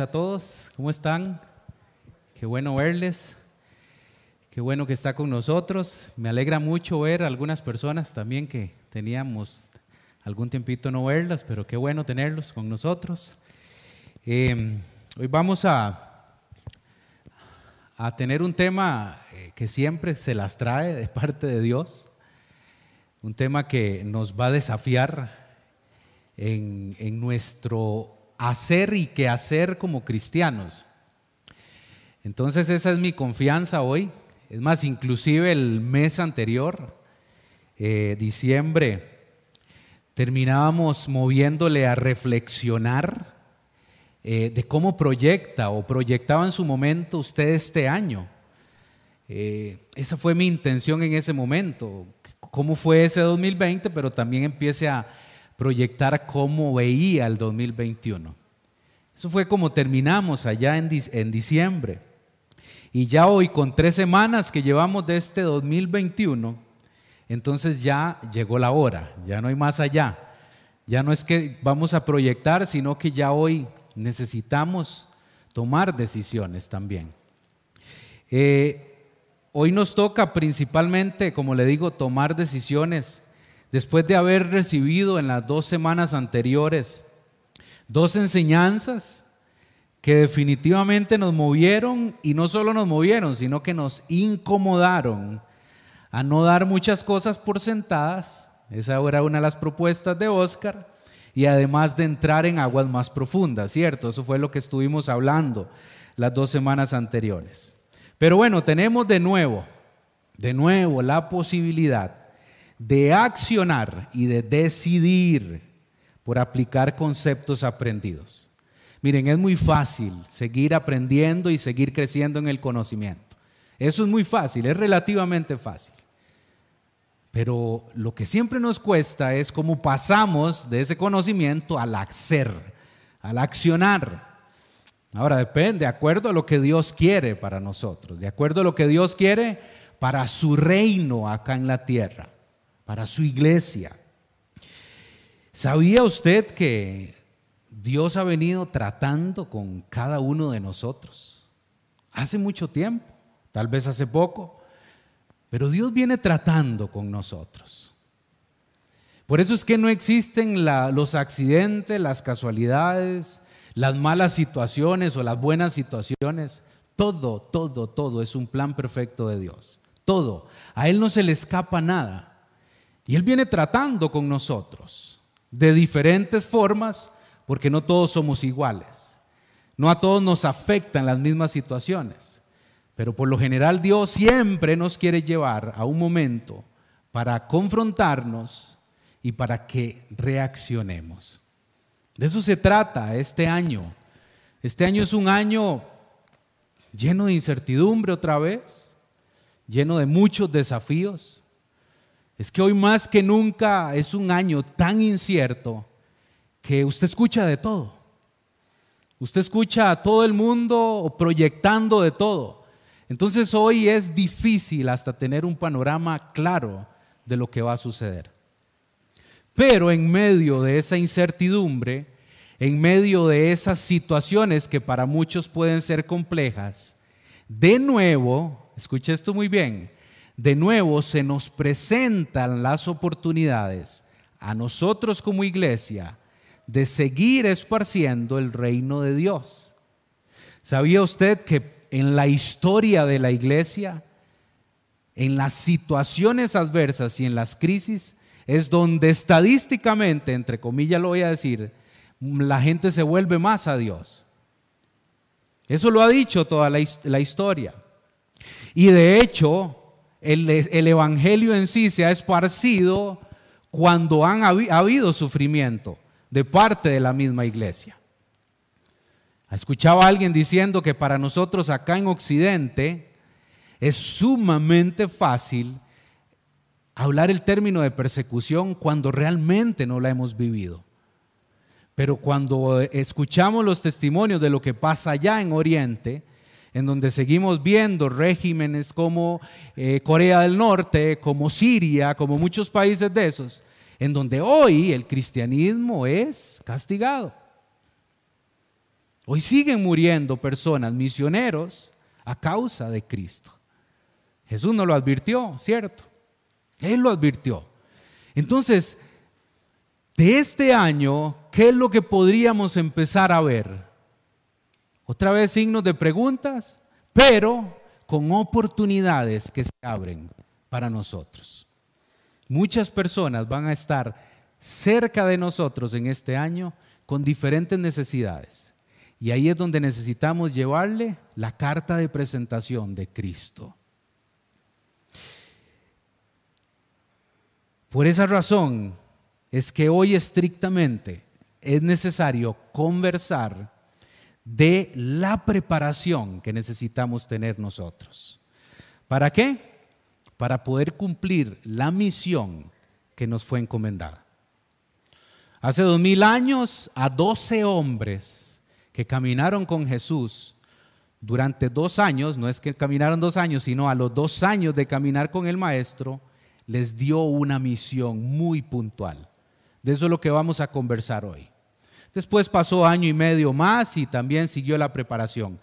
a todos, ¿cómo están? Qué bueno verles, qué bueno que está con nosotros. Me alegra mucho ver a algunas personas también que teníamos algún tiempito no verlas, pero qué bueno tenerlos con nosotros. Em, hoy vamos a, a tener un tema eh, que siempre se las trae de parte de Dios, un tema que nos va a desafiar en, en nuestro hacer y qué hacer como cristianos. Entonces esa es mi confianza hoy. Es más, inclusive el mes anterior, eh, diciembre, terminábamos moviéndole a reflexionar eh, de cómo proyecta o proyectaba en su momento usted este año. Eh, esa fue mi intención en ese momento. ¿Cómo fue ese 2020? Pero también empiece a proyectar cómo veía el 2021. Eso fue como terminamos allá en, diciembre. Y ya hoy, con tres semanas que llevamos de este 2021, entonces ya llegó la hora, ya no hay más allá. Ya no es que vamos a proyectar, sino que ya hoy necesitamos tomar decisiones también. Eh, hoy nos toca principalmente, como le digo, tomar decisiones después de haber recibido en las dos semanas anteriores dos enseñanzas que definitivamente nos movieron y no solo nos movieron, sino que nos incomodaron a no dar muchas cosas por sentadas. Esa era una de las propuestas de Oscar. Y además de entrar en aguas más profundas, ¿cierto? Eso fue lo que estuvimos hablando las dos semanas anteriores. Pero bueno, tenemos de nuevo, de nuevo la posibilidad de accionar y de decidir por aplicar conceptos aprendidos. Miren, es muy fácil seguir aprendiendo y seguir creciendo en el conocimiento. Eso es muy fácil, es relativamente fácil. Pero lo que siempre nos cuesta es cómo pasamos de ese conocimiento al hacer, al accionar. Ahora depende, de acuerdo a lo que Dios quiere para nosotros, de acuerdo a lo que Dios quiere para su reino acá en la tierra para su iglesia. ¿Sabía usted que Dios ha venido tratando con cada uno de nosotros? Hace mucho tiempo, tal vez hace poco, pero Dios viene tratando con nosotros. Por eso es que no existen los accidentes, las casualidades, las malas situaciones o las buenas situaciones. Todo, todo, todo es un plan perfecto de Dios. Todo. A Él no se le escapa nada. Y Él viene tratando con nosotros de diferentes formas porque no todos somos iguales. No a todos nos afectan las mismas situaciones. Pero por lo general Dios siempre nos quiere llevar a un momento para confrontarnos y para que reaccionemos. De eso se trata este año. Este año es un año lleno de incertidumbre otra vez, lleno de muchos desafíos. Es que hoy más que nunca es un año tan incierto que usted escucha de todo. Usted escucha a todo el mundo proyectando de todo. Entonces hoy es difícil hasta tener un panorama claro de lo que va a suceder. Pero en medio de esa incertidumbre, en medio de esas situaciones que para muchos pueden ser complejas, de nuevo, escuche esto muy bien, de nuevo se nos presentan las oportunidades a nosotros como iglesia de seguir esparciendo el reino de Dios. ¿Sabía usted que en la historia de la iglesia, en las situaciones adversas y en las crisis, es donde estadísticamente, entre comillas lo voy a decir, la gente se vuelve más a Dios? Eso lo ha dicho toda la, la historia. Y de hecho, el, Evangelio en sí se ha esparcido cuando han ha habido sufrimiento de parte de la misma iglesia. Escuchaba a alguien diciendo que para nosotros acá en Occidente es sumamente fácil hablar el término de persecución cuando realmente no la hemos vivido. Pero cuando escuchamos los testimonios de lo que pasa allá en Oriente, en donde seguimos viendo regímenes como eh, Corea del Norte, como Siria, como muchos países de esos, en donde hoy el cristianismo es castigado. Hoy siguen muriendo personas, misioneros, a causa de Cristo. Jesús nos lo advirtió, ¿cierto? Él lo advirtió. Entonces, de este año, ¿qué es lo que podríamos empezar a ver? Otra vez signos de preguntas, pero con oportunidades que se abren para nosotros. Muchas personas van a estar cerca de nosotros en este año con diferentes necesidades. Y ahí es donde necesitamos llevarle la carta de presentación de Cristo. Por esa razón es que hoy estrictamente es necesario conversar de la preparación que necesitamos tener nosotros. ¿Para qué? Para poder cumplir la misión que nos fue encomendada. Hace dos mil años a doce hombres que caminaron con Jesús durante dos años, no es que caminaron dos años, sino a los dos años de caminar con el Maestro, les dio una misión muy puntual. De eso es lo que vamos a conversar hoy. Después pasó año y medio más y también siguió la preparación.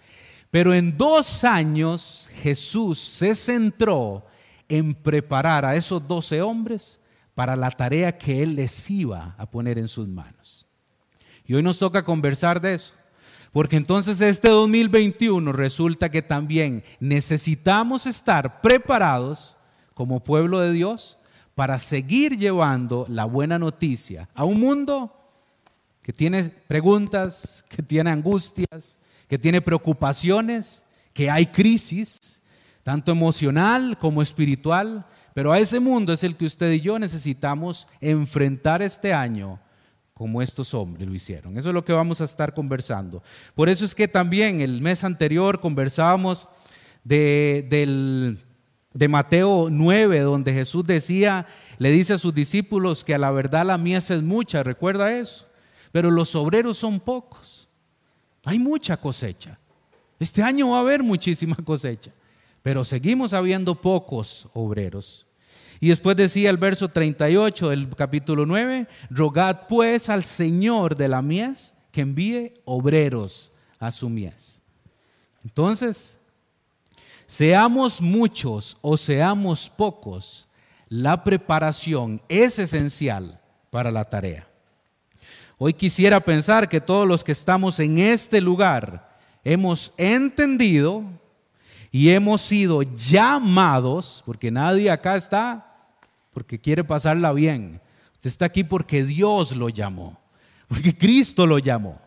Pero en dos años Jesús se centró en preparar a esos doce hombres para la tarea que Él les iba a poner en sus manos. Y hoy nos toca conversar de eso. Porque entonces este 2021 resulta que también necesitamos estar preparados como pueblo de Dios para seguir llevando la buena noticia a un mundo que tiene preguntas, que tiene angustias, que tiene preocupaciones, que hay crisis, tanto emocional como espiritual, pero a ese mundo es el que usted y yo necesitamos enfrentar este año como estos hombres lo hicieron. Eso es lo que vamos a estar conversando. Por eso es que también el mes anterior conversábamos de, Mateo 9, donde Jesús decía, le dice a sus discípulos que a la verdad la mies es mucha, recuerda eso, pero los obreros son pocos. Hay mucha cosecha. Este año va a haber muchísima cosecha, pero seguimos habiendo pocos obreros. Y después decía el verso 38 del capítulo 9, rogad pues al Señor de la mies que envíe obreros a su mies. Entonces, Seamos muchos o seamos pocos, la preparación es esencial para la tarea. Hoy quisiera pensar que todos los que estamos en este lugar hemos entendido y hemos sido llamados, porque nadie acá está porque quiere pasarla bien. Usted está aquí porque Dios lo llamó, porque Cristo lo llamó.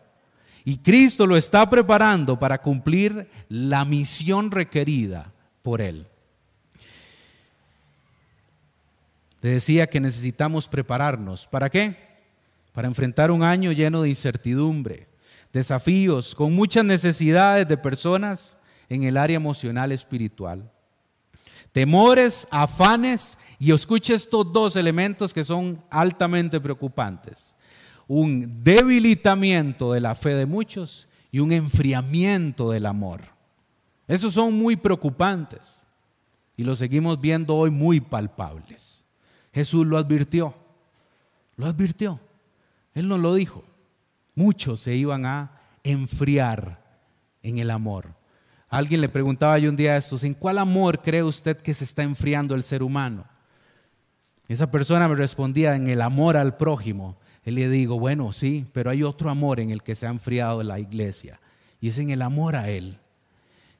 Y Cristo lo está preparando para cumplir la misión requerida por Él. Te decía que necesitamos prepararnos. ¿Para qué? Para enfrentar un año lleno de incertidumbre, desafíos, con muchas necesidades de personas en el área emocional espiritual. Temores, afanes, y escuche estos dos elementos que son altamente preocupantes un debilitamiento de la fe de muchos y un enfriamiento del amor. Esos son muy preocupantes y los seguimos viendo hoy muy palpables. Jesús lo advirtió, lo advirtió, Él nos lo dijo. Muchos se iban a enfriar en el amor. Alguien le preguntaba yo un día a estos, ¿en cuál amor cree usted que se está enfriando el ser humano? Esa persona me respondía en el amor al prójimo. Él le digo, bueno, sí, pero hay otro amor en el que se ha enfriado la iglesia y es en el amor a Él.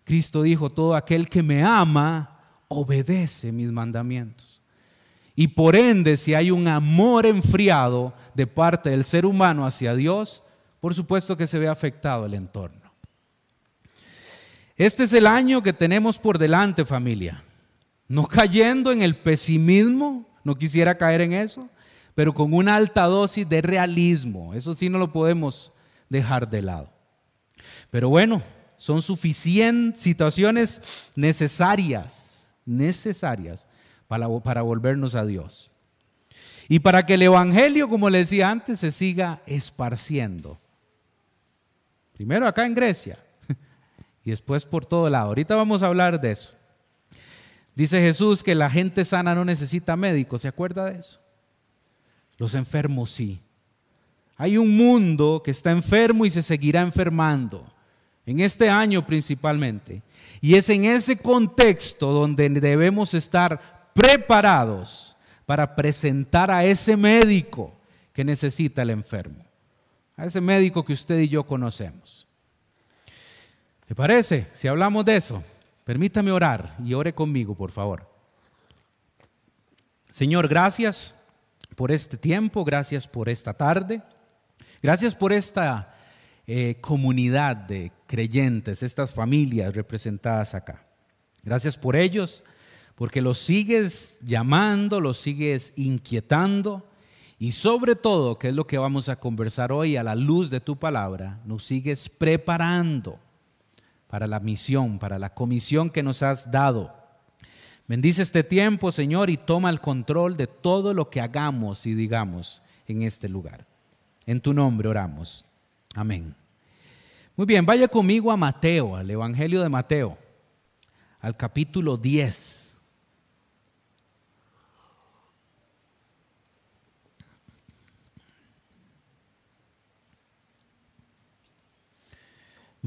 Cristo dijo, todo aquel que me ama, obedece mis mandamientos. Y por ende, si hay un amor enfriado de parte del ser humano hacia Dios, por supuesto que se ve afectado el entorno. Este es el año que tenemos por delante, familia. No cayendo en el pesimismo, no quisiera caer en eso, pero con una alta dosis de realismo. Eso sí no lo podemos dejar de lado. Pero bueno, son suficientes situaciones necesarias, necesarias para, para volvernos a Dios. Y para que el Evangelio, como le decía antes, se siga esparciendo. Primero acá en Grecia y después por todo lado. Ahorita vamos a hablar de eso. Dice Jesús que la gente sana no necesita médico, ¿se acuerda de eso? Los enfermos sí. Hay un mundo que está enfermo y se seguirá enfermando, en este año principalmente. Y es en ese contexto donde debemos estar preparados para presentar a ese médico que necesita el enfermo, a ese médico que usted y yo conocemos. ¿Le parece? Si hablamos de eso, permítame orar y ore conmigo, por favor. Señor, gracias por este tiempo, gracias por esta tarde, gracias por esta eh, comunidad de creyentes, estas familias representadas acá. Gracias por ellos, porque los sigues llamando, los sigues inquietando y sobre todo, que es lo que vamos a conversar hoy a la luz de tu palabra, nos sigues preparando para la misión, para la comisión que nos has dado. Bendice este tiempo, Señor, y toma el control de todo lo que hagamos y digamos en este lugar. En tu nombre oramos. Amén. Muy bien, vaya conmigo a Mateo, al Evangelio de Mateo, al capítulo 10.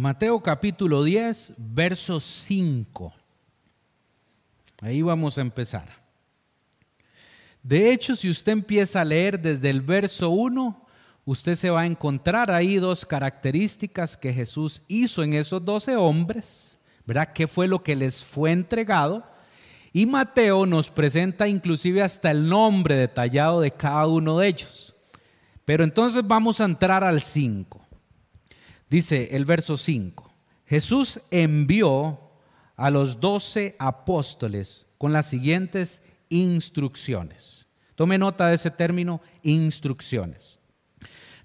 Mateo capítulo 10, verso 5. Ahí vamos a empezar. De hecho, si usted empieza a leer desde el verso 1, usted se va a encontrar ahí dos características que Jesús hizo en esos doce hombres, ¿verdad? ¿Qué fue lo que les fue entregado? Y Mateo nos presenta inclusive hasta el nombre detallado de cada uno de ellos. Pero entonces vamos a entrar al 5. Dice el verso 5, Jesús envió a los doce apóstoles con las siguientes instrucciones. Tome nota de ese término, instrucciones.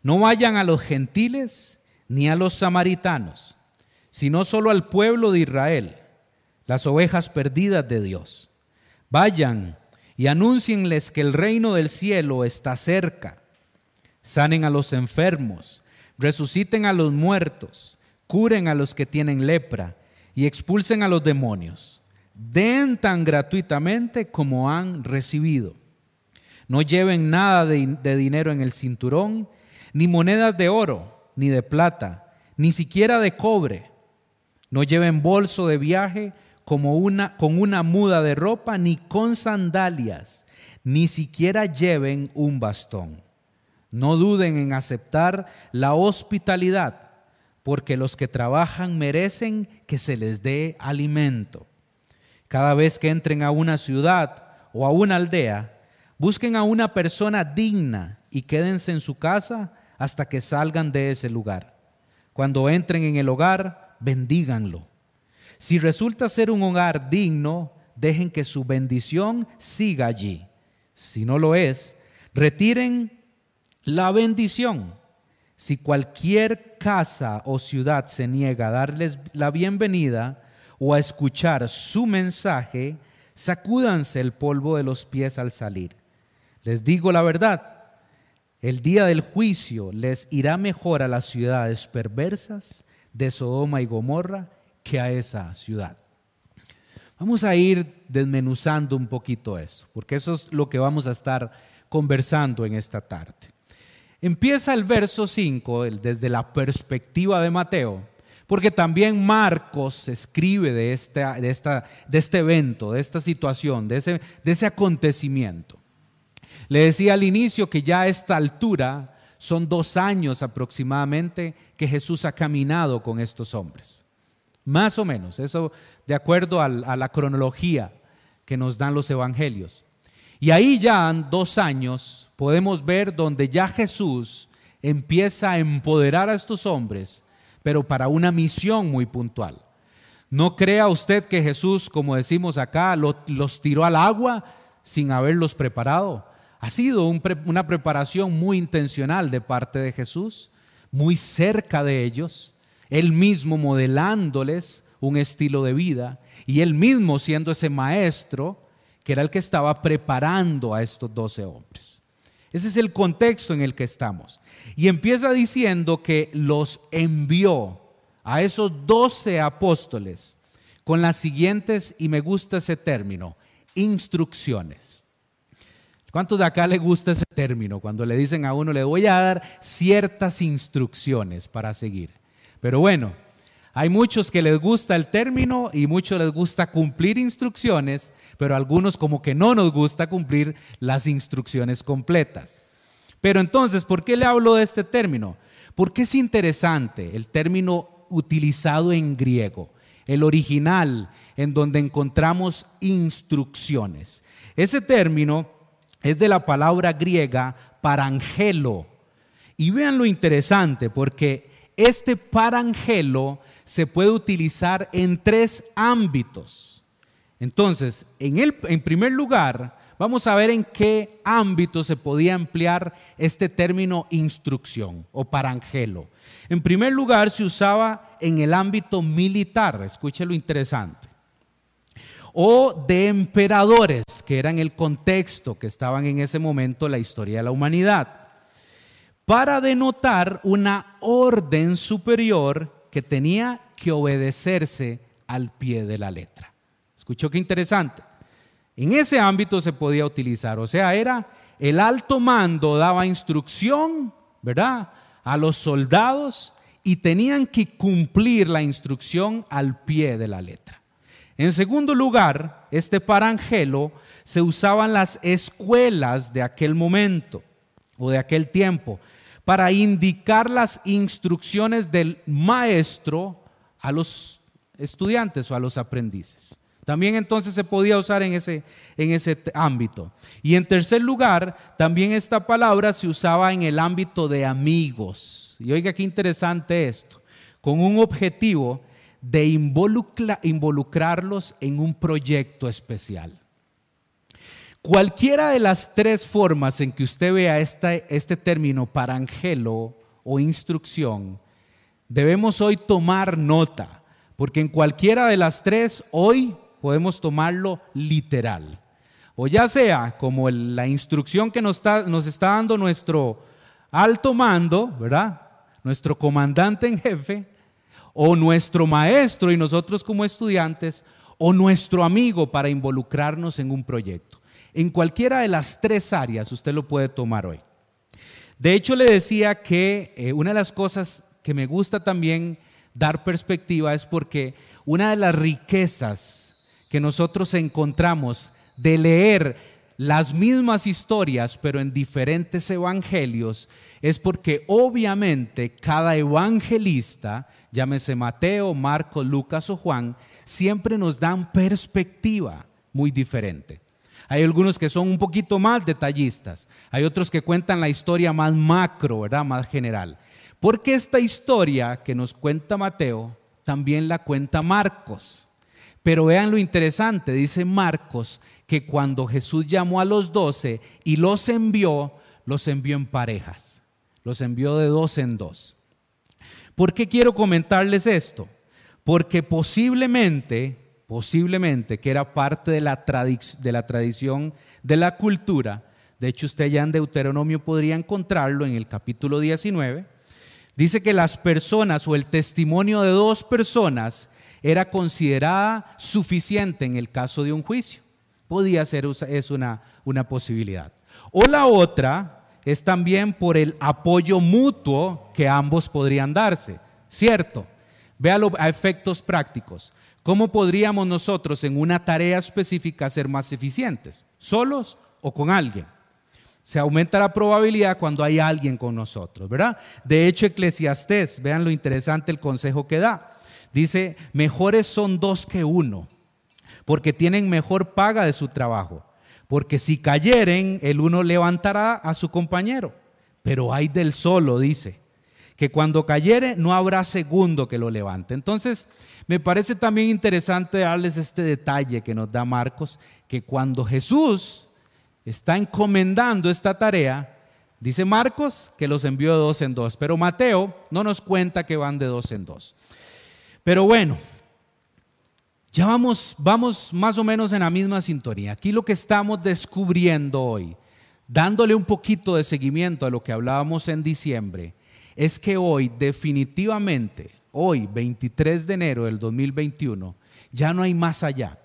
No vayan a los gentiles ni a los samaritanos, sino solo al pueblo de Israel, las ovejas perdidas de Dios. Vayan y anúncienles que el reino del cielo está cerca. Sanen a los enfermos, resuciten a los muertos, curen a los que tienen lepra y expulsen a los demonios. Den tan gratuitamente como han recibido. No lleven nada de, de dinero en el cinturón, ni monedas de oro, ni de plata, ni siquiera de cobre. No lleven bolso de viaje como una, con una muda de ropa, ni con sandalias, ni siquiera lleven un bastón. No duden en aceptar la hospitalidad, porque los que trabajan merecen que se les dé alimento. Cada vez que entren a una ciudad o a una aldea, busquen a una persona digna y quédense en su casa hasta que salgan de ese lugar. Cuando entren en el hogar, bendíganlo. Si resulta ser un hogar digno, dejen que su bendición siga allí. Si no lo es, retiren la bendición. Si cualquier casa o ciudad se niega a darles la bienvenida o a escuchar su mensaje, sacúdanse el polvo de los pies al salir. Les digo la verdad, el día del juicio les irá mejor a las ciudades perversas de Sodoma y Gomorra que a esa ciudad. Vamos a ir desmenuzando un poquito eso, porque eso es lo que vamos a estar conversando en esta tarde. Empieza el verso 5 desde la perspectiva de Mateo, porque también Marcos escribe de, este evento, de esta situación, de ese acontecimiento. Le decía al inicio que ya a esta altura son dos años aproximadamente que Jesús ha caminado con estos hombres. Más o menos, eso de acuerdo a la cronología que nos dan los evangelios. Y ahí ya en dos años podemos ver donde ya Jesús empieza a empoderar a estos hombres, pero para una misión muy puntual. No crea usted que Jesús, como decimos acá, los tiró al agua sin haberlos preparado. Ha sido una preparación muy intencional de parte de Jesús, muy cerca de ellos, él mismo modelándoles un estilo de vida y él mismo siendo ese maestro que era el que estaba preparando a estos doce hombres. Ese es el contexto en el que estamos. Y empieza diciendo que los envió a esos doce apóstoles con las siguientes, y me gusta ese término, instrucciones. ¿Cuántos de acá le gusta ese término? Cuando le dicen a uno, le voy a dar ciertas instrucciones para seguir. Pero bueno, hay muchos que les gusta el término y muchos les gusta cumplir instrucciones, pero algunos como que no nos gusta cumplir las instrucciones completas. Pero entonces, ¿por qué le hablo de este término? Porque es interesante el término utilizado en griego, el original, en donde encontramos instrucciones. Ese término es de la palabra griega parangelo. Y vean lo interesante, porque este parangelo se puede utilizar en tres ámbitos. Entonces, en, el, en primer lugar, vamos a ver en qué ámbito se podía emplear este término instrucción o parangelo. En primer lugar, se usaba en el ámbito militar, escuche lo interesante, o de emperadores, que eran el contexto que estaban en ese momento la historia de la humanidad, para denotar una orden superior que tenía que obedecerse al pie de la letra. ¿Escuchó qué interesante? En ese ámbito se podía utilizar, o sea, era el alto mando daba instrucción, ¿verdad? A los soldados y tenían que cumplir la instrucción al pie de la letra. En segundo lugar, este parangelo se usaba en las escuelas de aquel momento o de aquel tiempo para indicar las instrucciones del maestro a los estudiantes o a los aprendices. También entonces se podía usar en ese, en ese ámbito. Y en tercer lugar, también esta palabra se usaba en el ámbito de amigos. Y oiga qué interesante esto, con un objetivo de involucrarlos en un proyecto especial. Cualquiera de las tres formas en que usted vea este, este término parangelo o instrucción, debemos hoy tomar nota, porque en cualquiera de las tres hoy podemos tomarlo literal. O ya sea como la instrucción que nos está, nos está dando nuestro alto mando, ¿verdad? Nuestro comandante en jefe, o nuestro maestro y nosotros como estudiantes, o nuestro amigo para involucrarnos en un proyecto. En cualquiera de las tres áreas usted lo puede tomar hoy. De hecho, le decía que eh, una de las cosas que me gusta también dar perspectiva es porque una de las riquezas que nosotros encontramos de leer las mismas historias, pero en diferentes evangelios, es porque obviamente cada evangelista, llámese Mateo, Marcos, Lucas o Juan, siempre nos dan perspectiva muy diferente. Hay algunos que son un poquito más detallistas, hay otros que cuentan la historia más macro, ¿verdad? Más general. Porque esta historia que nos cuenta Mateo, también la cuenta Marcos. Pero vean lo interesante, dice Marcos, que cuando Jesús llamó a los doce y los envió, los envió en parejas, los envió de dos en dos. ¿Por qué quiero comentarles esto? Porque posiblemente, posiblemente que era parte de la, de la tradición de la cultura, de hecho usted ya en Deuteronomio podría encontrarlo en el capítulo 19, Dice que las personas o el testimonio de dos personas era considerada suficiente en el caso de un juicio. Podía ser es una, una posibilidad. O la otra es también por el apoyo mutuo que ambos podrían darse. ¿Cierto? Véalo a efectos prácticos. ¿Cómo podríamos nosotros en una tarea específica ser más eficientes? ¿Solos o con alguien? Se aumenta la probabilidad cuando hay alguien con nosotros, ¿verdad? De hecho, Eclesiastés, vean lo interesante el consejo que da. Dice, mejores son dos que uno, porque tienen mejor paga de su trabajo. Porque si cayeren, el uno levantará a su compañero. Pero hay del solo, dice, que cuando cayere no habrá segundo que lo levante. Entonces, me parece también interesante darles este detalle que nos da Marcos, que cuando Jesús está encomendando esta tarea, dice Marcos que los envió de dos en dos, pero Mateo no nos cuenta que van de dos en dos. Pero bueno, ya vamos, vamos más o menos en la misma sintonía. Aquí lo que estamos descubriendo hoy, dándole un poquito de seguimiento a lo que hablábamos en diciembre, es que hoy definitivamente, hoy 23 de enero del 2021, ya no hay más allá.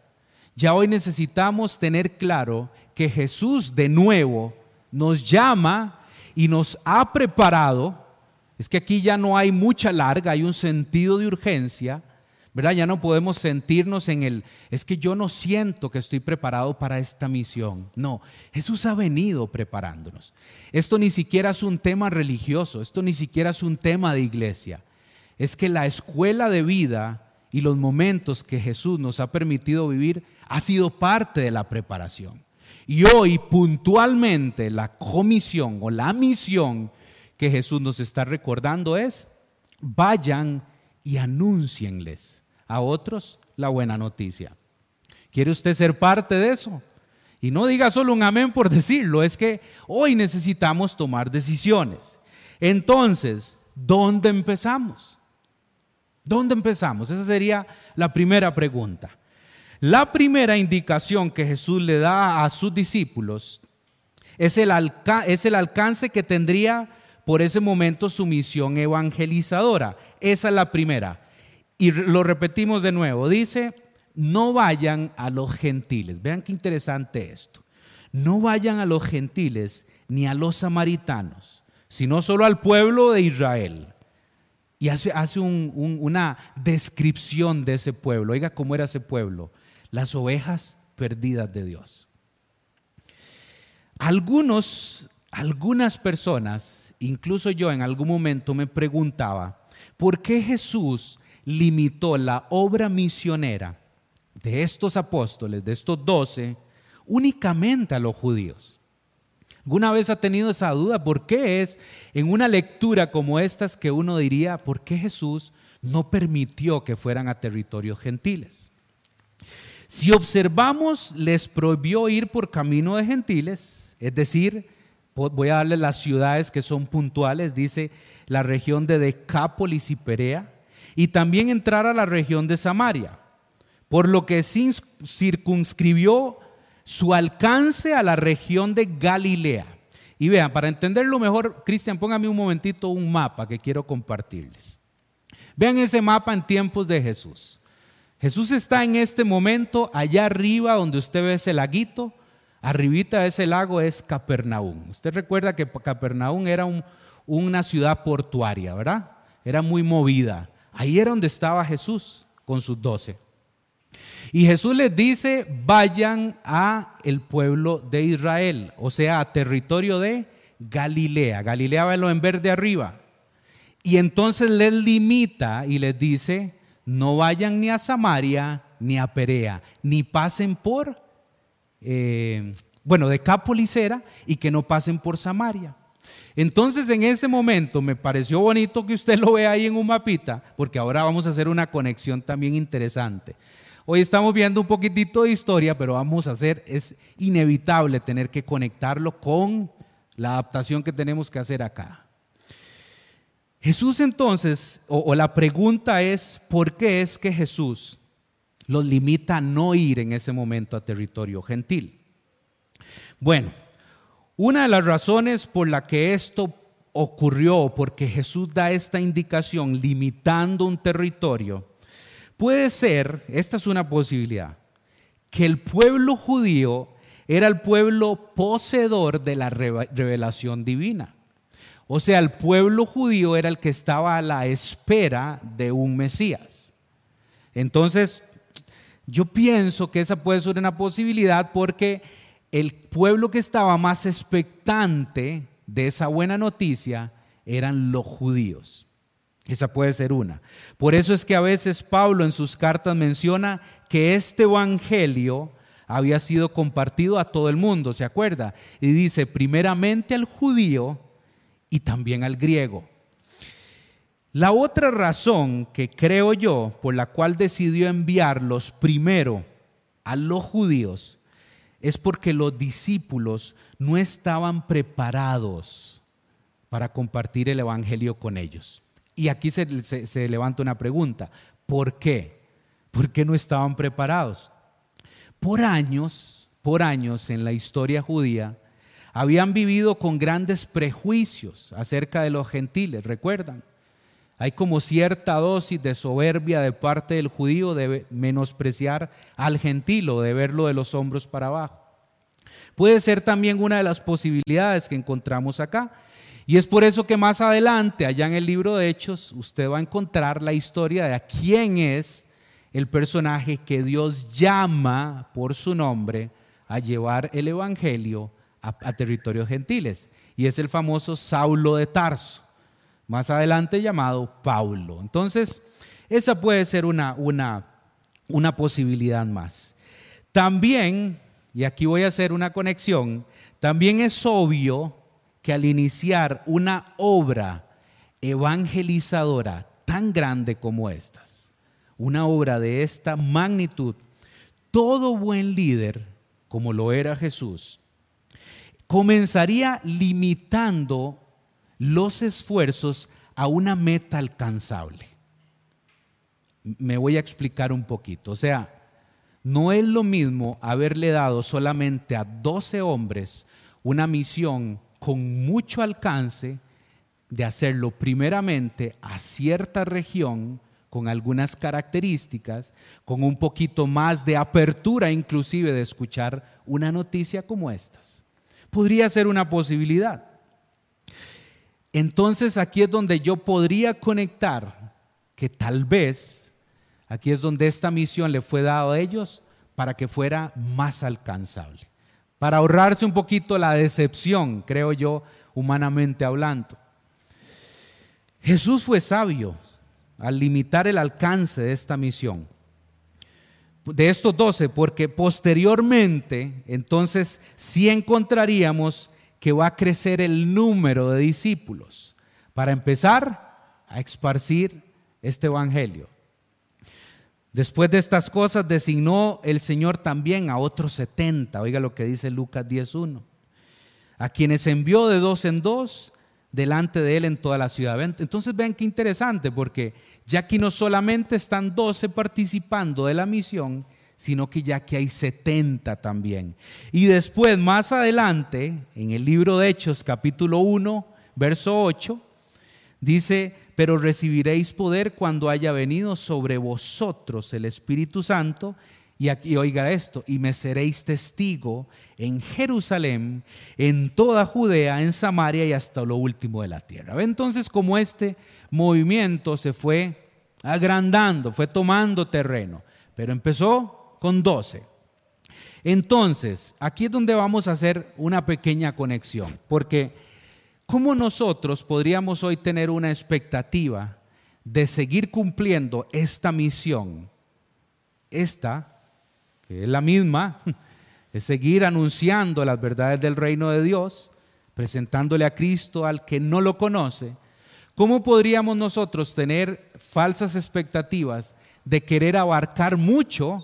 Ya hoy necesitamos tener claro que Jesús de nuevo nos llama y nos ha preparado. Es que aquí ya no hay mucha larga, hay un sentido de urgencia ¿verdad? Ya no podemos sentirnos en el, es que yo no siento que estoy preparado para esta misión. No, Jesús ha venido preparándonos. Esto ni siquiera es un tema religioso, esto ni siquiera es un tema de iglesia. Es que la escuela de vida y los momentos que Jesús nos ha permitido vivir ha sido parte de la preparación. Y hoy puntualmente la comisión o la misión que Jesús nos está recordando es, vayan y anúncienles a otros la buena noticia. ¿Quiere usted ser parte de eso? Y no diga solo un amén por decirlo, es que hoy necesitamos tomar decisiones. Entonces, ¿dónde empezamos? ¿Dónde empezamos? Esa sería la primera pregunta. La primera indicación que Jesús le da a sus discípulos es el, es el alcance que tendría por ese momento su misión evangelizadora. Esa es la primera. Y lo repetimos de nuevo. Dice, no vayan a los gentiles. Vean qué interesante esto. No vayan a los gentiles ni a los samaritanos, sino solo al pueblo de Israel. Y hace, hace una descripción de ese pueblo. Oiga cómo era ese pueblo. Las ovejas perdidas de Dios. Algunos, algunas personas, incluso yo en algún momento me preguntaba, ¿por qué Jesús limitó la obra misionera de estos apóstoles, de estos doce, únicamente a los judíos. ¿Alguna vez ha tenido esa duda? ¿Por qué es en una lectura como estas que uno diría, ¿por qué Jesús no permitió que fueran a territorios gentiles? Si observamos, les prohibió ir por camino de gentiles, es decir, voy a darle las ciudades que son puntuales, dice la región de Decápolis y Perea, y también entrar a la región de Samaria, por lo que circunscribió su alcance a la región de Galilea. Y vean, para entenderlo mejor, Cristian, póngame un momentito un mapa que quiero compartirles. Vean ese mapa en tiempos de Jesús. Jesús está en este momento allá arriba donde usted ve ese laguito. Arribita de ese lago es Capernaum. Usted recuerda que Capernaum era una ciudad portuaria, ¿verdad? Era muy movida. Ahí era donde estaba Jesús con sus doce. Y Jesús les dice, vayan a el pueblo de Israel, o sea, a territorio de Galilea. Galilea lo en verde arriba. Y entonces les limita y les dice, no vayan ni a Samaria ni a Perea, ni pasen por, eh, bueno, de Capolicera y que no pasen por Samaria. Entonces en ese momento me pareció bonito que usted lo vea ahí en un mapita, porque ahora vamos a hacer una conexión también interesante. Hoy estamos viendo un poquitito de historia, pero vamos a hacer, es inevitable tener que conectarlo con la adaptación que tenemos que hacer acá. Jesús entonces, o la pregunta es, ¿por qué es que Jesús los limita a no ir en ese momento a territorio gentil? Bueno, una de las razones por la que esto ocurrió, porque Jesús da esta indicación limitando un territorio, puede ser, esta es una posibilidad, que el pueblo judío era el pueblo poseedor de la revelación divina. O sea, el pueblo judío era el que estaba a la espera de un Mesías. Entonces, yo pienso que esa puede ser una posibilidad porque el pueblo que estaba más expectante de esa buena noticia eran los judíos. Esa puede ser una. Por eso es que a veces Pablo en sus cartas menciona que este evangelio había sido compartido a todo el mundo, ¿se acuerda? Y dice primeramente al judío y también al griego. La otra razón que creo yo por la cual decidió enviarlos primero a los judíos es porque los discípulos no estaban preparados para compartir el Evangelio con ellos. Y aquí se, levanta una pregunta, ¿por qué? ¿Por qué no estaban preparados? Por años, por años en la historia judía, habían vivido con grandes prejuicios acerca de los gentiles, ¿recuerdan? Hay como cierta dosis de soberbia de parte del judío de menospreciar al gentil o de verlo de los hombros para abajo. Puede ser también una de las posibilidades que encontramos acá. Y es por eso que más adelante, allá en el libro de Hechos, usted va a encontrar la historia de quién es el personaje que Dios llama por su nombre a llevar el Evangelio a, territorios gentiles. Y es el famoso Saulo de Tarso, más adelante llamado Paulo. Entonces, esa puede ser una, una, una posibilidad más. También, y aquí voy a hacer una conexión, también es obvio que al iniciar una obra evangelizadora tan grande como estas, una obra de esta magnitud, todo buen líder, como lo era Jesús, comenzaría limitando los esfuerzos a una meta alcanzable. Me voy a explicar un poquito. O sea, no es lo mismo haberle dado solamente a 12 hombres una misión con mucho alcance de hacerlo primeramente a cierta región con algunas características, con un poquito más de apertura inclusive de escuchar una noticia como estas. Podría ser una posibilidad. Entonces aquí es donde yo podría conectar que tal vez, aquí es donde esta misión le fue dada a ellos para que fuera más alcanzable, para ahorrarse un poquito la decepción, creo yo, humanamente hablando. Jesús fue sabio al limitar el alcance de esta misión. De estos doce, porque posteriormente, entonces, sí encontraríamos que va a crecer el número de discípulos para empezar a esparcir este evangelio. Después de estas cosas designó el Señor también a otros setenta, oiga lo que dice Lucas 10.1, a quienes envió de dos en dos delante de él en toda la ciudad. Entonces vean qué interesante, porque ya aquí no solamente están doce participando de la misión, sino que ya que hay 70 también. Y después, más adelante, en el libro de Hechos, capítulo 1, verso 8, dice, pero recibiréis poder cuando haya venido sobre vosotros el Espíritu Santo. Y aquí oiga esto, y me seréis testigo en Jerusalén, en toda Judea, en Samaria y hasta lo último de la tierra. Entonces, como este movimiento se fue agrandando, fue tomando terreno, pero empezó con 12. Entonces, aquí es donde vamos a hacer una pequeña conexión, porque ¿cómo nosotros podríamos hoy tener una expectativa de seguir cumpliendo esta misión? Esta, que es la misma, es seguir anunciando las verdades del reino de Dios, presentándole a Cristo al que no lo conoce. ¿Cómo podríamos nosotros tener falsas expectativas de querer abarcar mucho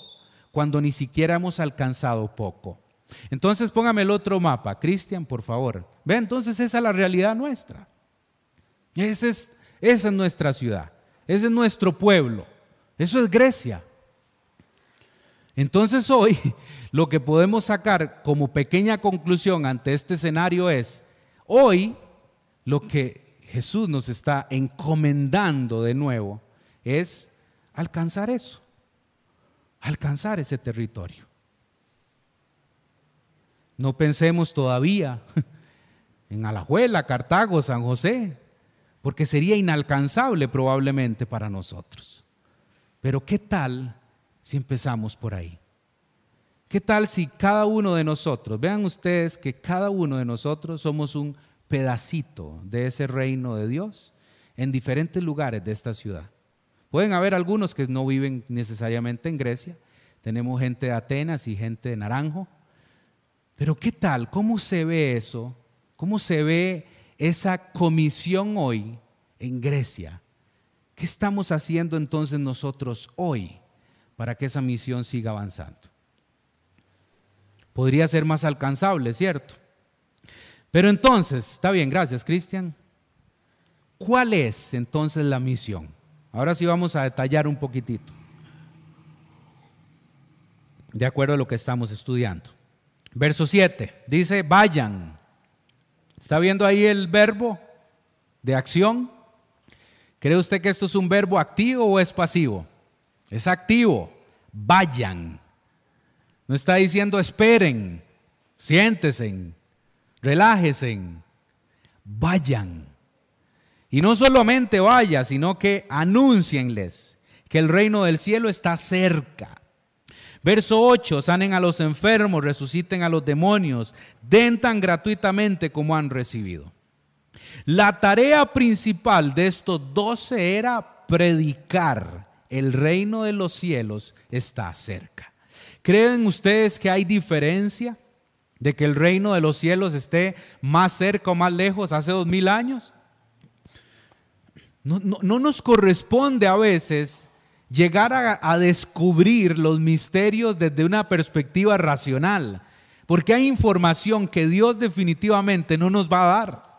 cuando ni siquiera hemos alcanzado poco. Entonces póngame el otro mapa, Cristian, por favor. Ve, entonces esa es la realidad nuestra. Esa es, nuestra ciudad, ese es nuestro pueblo, eso es Grecia. Entonces hoy lo que podemos sacar como pequeña conclusión ante este escenario es, hoy lo que Jesús nos está encomendando de nuevo es alcanzar eso alcanzar ese territorio. No pensemos todavía en Alajuela, Cartago, San José, porque sería inalcanzable probablemente para nosotros. Pero ¿qué tal si empezamos por ahí? ¿Qué tal si cada uno de nosotros, vean ustedes que cada uno de nosotros somos un pedacito de ese reino de Dios en diferentes lugares de esta ciudad? Pueden haber algunos que no viven necesariamente en Grecia. Tenemos gente de Atenas y gente de Naranjo. Pero ¿qué tal? ¿Cómo se ve eso? ¿Cómo se ve esa comisión hoy en Grecia? ¿Qué estamos haciendo entonces nosotros hoy para que esa misión siga avanzando? Podría ser más alcanzable, ¿cierto? Pero entonces, está bien, gracias Cristian. ¿Cuál es entonces la misión? Ahora sí vamos a detallar un poquitito, de acuerdo a lo que estamos estudiando. Verso 7 dice, vayan. ¿Está viendo ahí el verbo de acción? ¿Cree usted que esto es un verbo activo o es pasivo? Es activo. Vayan. No está diciendo esperen, siéntese, relájense, vayan. Y no solamente vaya, sino que anúncienles que el reino del cielo está cerca. Verso 8, sanen a los enfermos, resuciten a los demonios, den tan gratuitamente como han recibido. La tarea principal de estos doce era predicar. El reino de los cielos está cerca. ¿Creen ustedes que hay diferencia de que el reino de los cielos esté más cerca o más lejos hace dos mil años? No, no nos corresponde a veces llegar a, descubrir los misterios desde una perspectiva racional, porque hay información que Dios definitivamente no nos va a dar.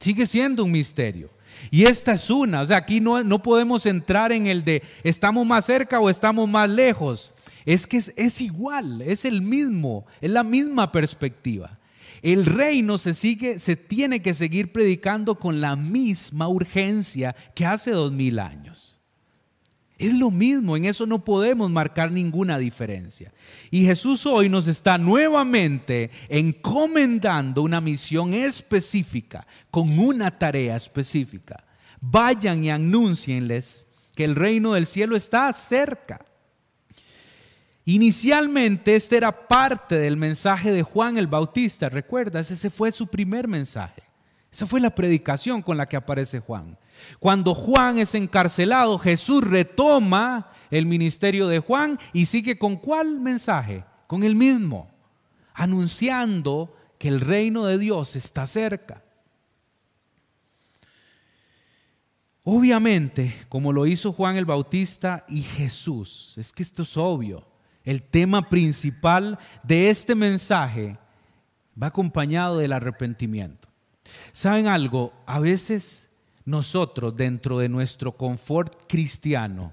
Sigue siendo un misterio. Y esta es una, o sea, aquí no, no podemos entrar en el de estamos más cerca o estamos más lejos. Es que es, es igual, es el mismo, es la misma perspectiva. El reino se sigue, se tiene que seguir predicando con la misma urgencia que hace dos mil años. Es lo mismo, en eso no podemos marcar ninguna diferencia. Y Jesús hoy nos está nuevamente encomendando una misión específica, con una tarea específica. Vayan y anúncienles que el reino del cielo está cerca. Inicialmente este era parte del mensaje de Juan el Bautista, ¿recuerdas? Ese fue su primer mensaje. Esa fue la predicación con la que aparece Juan. Cuando Juan es encarcelado, Jesús retoma el ministerio de Juan y sigue con cuál mensaje? Con el mismo, anunciando que el reino de Dios está cerca. Obviamente, como lo hizo Juan el Bautista y Jesús, es que esto es obvio, el tema principal de este mensaje va acompañado del arrepentimiento. ¿Saben algo? A veces nosotros dentro de nuestro confort cristiano,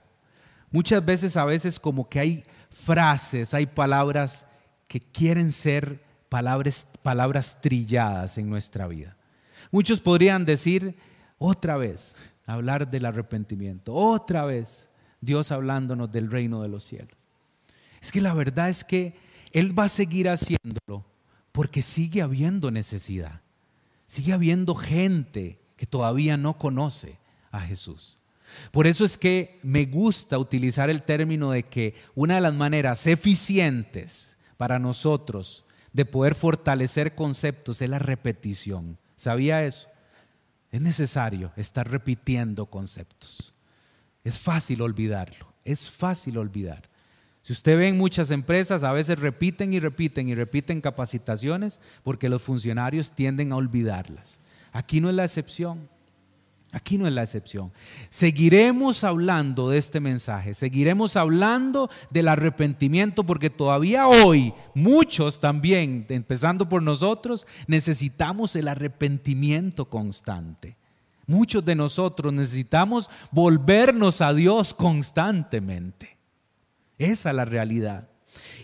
muchas veces a veces como que hay frases, hay palabras que quieren ser palabras, palabras trilladas en nuestra vida. Muchos podrían decir otra vez, hablar del arrepentimiento, otra vez Dios hablándonos del reino de los cielos. Es que la verdad es que Él va a seguir haciéndolo porque sigue habiendo necesidad, sigue habiendo gente que todavía no conoce a Jesús. Por eso es que me gusta utilizar el término de que una de las maneras eficientes para nosotros de poder fortalecer conceptos es la repetición. ¿Sabía eso? Es necesario estar repitiendo conceptos. Es fácil olvidarlo, es fácil olvidar. Si usted ve en muchas empresas, a veces repiten y repiten y repiten capacitaciones porque los funcionarios tienden a olvidarlas. Aquí no es la excepción. Aquí no es la excepción. Seguiremos hablando de este mensaje, seguiremos hablando del arrepentimiento porque todavía hoy muchos también, empezando por nosotros, necesitamos el arrepentimiento constante. Muchos de nosotros necesitamos volvernos a Dios constantemente. Esa es la realidad.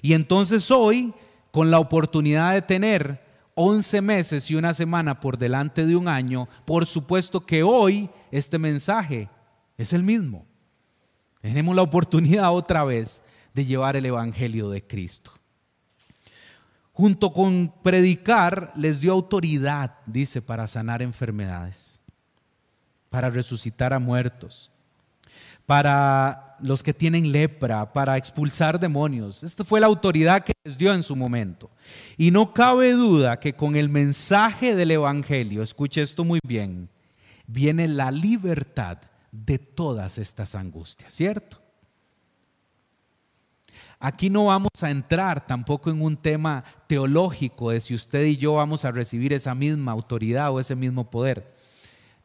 Y entonces hoy, con la oportunidad de tener 11 meses y una semana por delante de un año, por supuesto que hoy este mensaje es el mismo. Tenemos la oportunidad otra vez de llevar el Evangelio de Cristo. Junto con predicar, les dio autoridad, dice, para sanar enfermedades, para resucitar a muertos, para los que tienen lepra, para expulsar demonios. Esta fue la autoridad que les dio en su momento. Y no cabe duda que con el mensaje del Evangelio, escuche esto muy bien, viene la libertad de todas estas angustias, ¿cierto? Aquí no vamos a entrar tampoco en un tema teológico de si usted y yo vamos a recibir esa misma autoridad o ese mismo poder.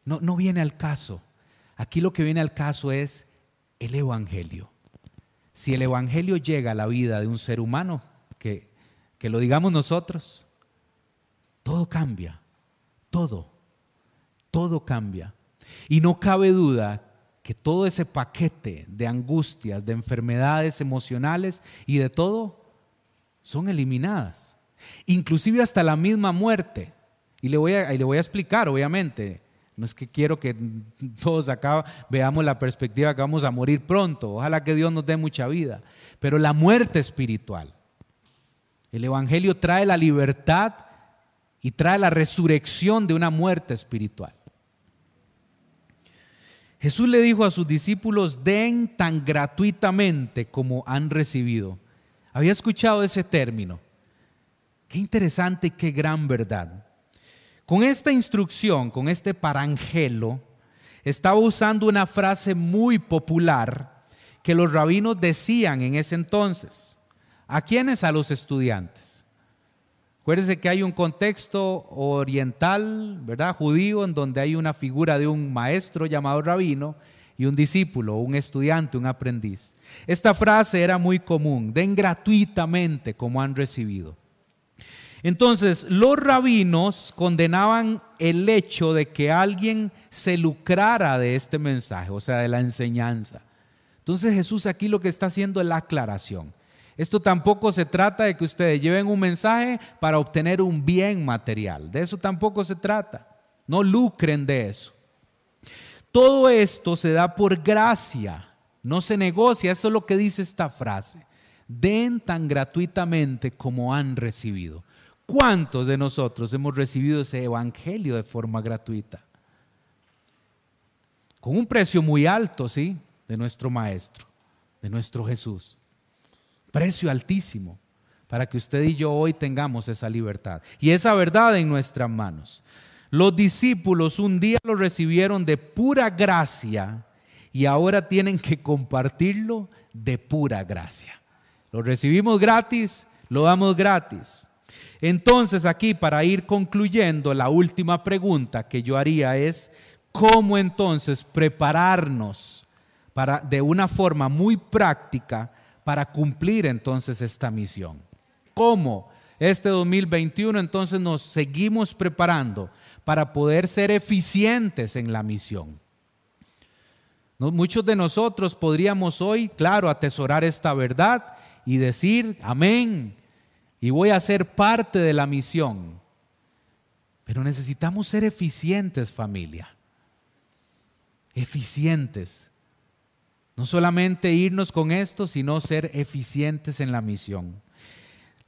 No, no viene al caso. Aquí lo que viene al caso es el Evangelio. Si el Evangelio llega a la vida de un ser humano, que, que lo digamos nosotros, todo cambia, todo, todo cambia. Y no cabe duda que todo ese paquete de angustias, de enfermedades emocionales y de todo son eliminadas. Inclusive hasta la misma muerte. Y le voy a, y le voy a explicar, obviamente, No es que quiero que todos acá veamos la perspectiva que vamos a morir pronto. Ojalá que Dios nos dé mucha vida. Pero la muerte espiritual. El Evangelio trae la libertad y trae la resurrección de una muerte espiritual. Jesús le dijo a sus discípulos, den tan gratuitamente como han recibido. Había escuchado ese término. Qué interesante y qué gran verdad. Con esta instrucción, con este parangelo, estaba usando una frase muy popular que los rabinos decían en ese entonces. ¿A quiénes? A los estudiantes. Acuérdense que hay un contexto oriental, ¿verdad? Judío, en donde hay una figura de un maestro llamado rabino y un discípulo, un estudiante, un aprendiz. Esta frase era muy común, den gratuitamente como han recibido. Entonces, los rabinos condenaban el hecho de que alguien se lucrara de este mensaje, o sea, de la enseñanza. Entonces Jesús aquí lo que está haciendo es la aclaración. Esto tampoco se trata de que ustedes lleven un mensaje para obtener un bien material. De eso tampoco se trata. No lucren de eso. Todo esto se da por gracia, no se negocia. Eso es lo que dice esta frase. Den tan gratuitamente como han recibido. ¿Cuántos de nosotros hemos recibido ese evangelio de forma gratuita? Con un precio muy alto, sí, de nuestro Maestro, de nuestro Jesús. Precio altísimo para que usted y yo hoy tengamos esa libertad y esa verdad en nuestras manos. Los discípulos un día lo recibieron de pura gracia y ahora tienen que compartirlo de pura gracia. Lo recibimos gratis, lo damos gratis. Entonces aquí para ir concluyendo, la última pregunta que yo haría es, ¿cómo entonces prepararnos para, de una forma muy práctica para cumplir entonces esta misión? ¿Cómo este 2021 entonces nos seguimos preparando para poder ser eficientes en la misión? Muchos de nosotros podríamos hoy, claro, atesorar esta verdad y decir, amén, y voy a ser parte de la misión. Pero necesitamos ser eficientes familia. Eficientes. No solamente irnos con esto, sino ser eficientes en la misión.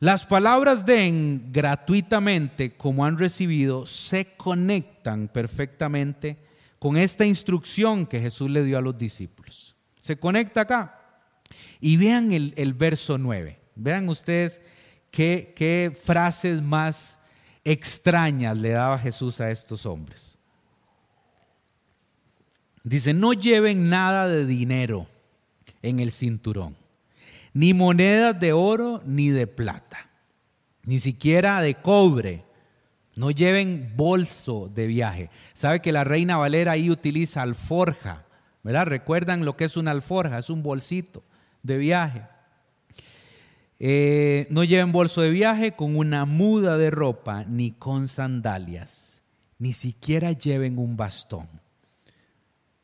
Las palabras den gratuitamente como han recibido se conectan perfectamente con esta instrucción que Jesús le dio a los discípulos. Se conecta acá. Y vean el, el verso 9. Vean ustedes ¿Qué, frases más extrañas le daba Jesús a estos hombres? Dice, no lleven nada de dinero en el cinturón, ni monedas de oro ni de plata, ni siquiera de cobre. No lleven bolso de viaje. Sabe que la reina Valera ahí utiliza alforja, ¿verdad? ¿Recuerdan lo que es una alforja? Es un bolsito de viaje. Eh, no lleven bolso de viaje con una muda de ropa ni con sandalias. Ni siquiera lleven un bastón.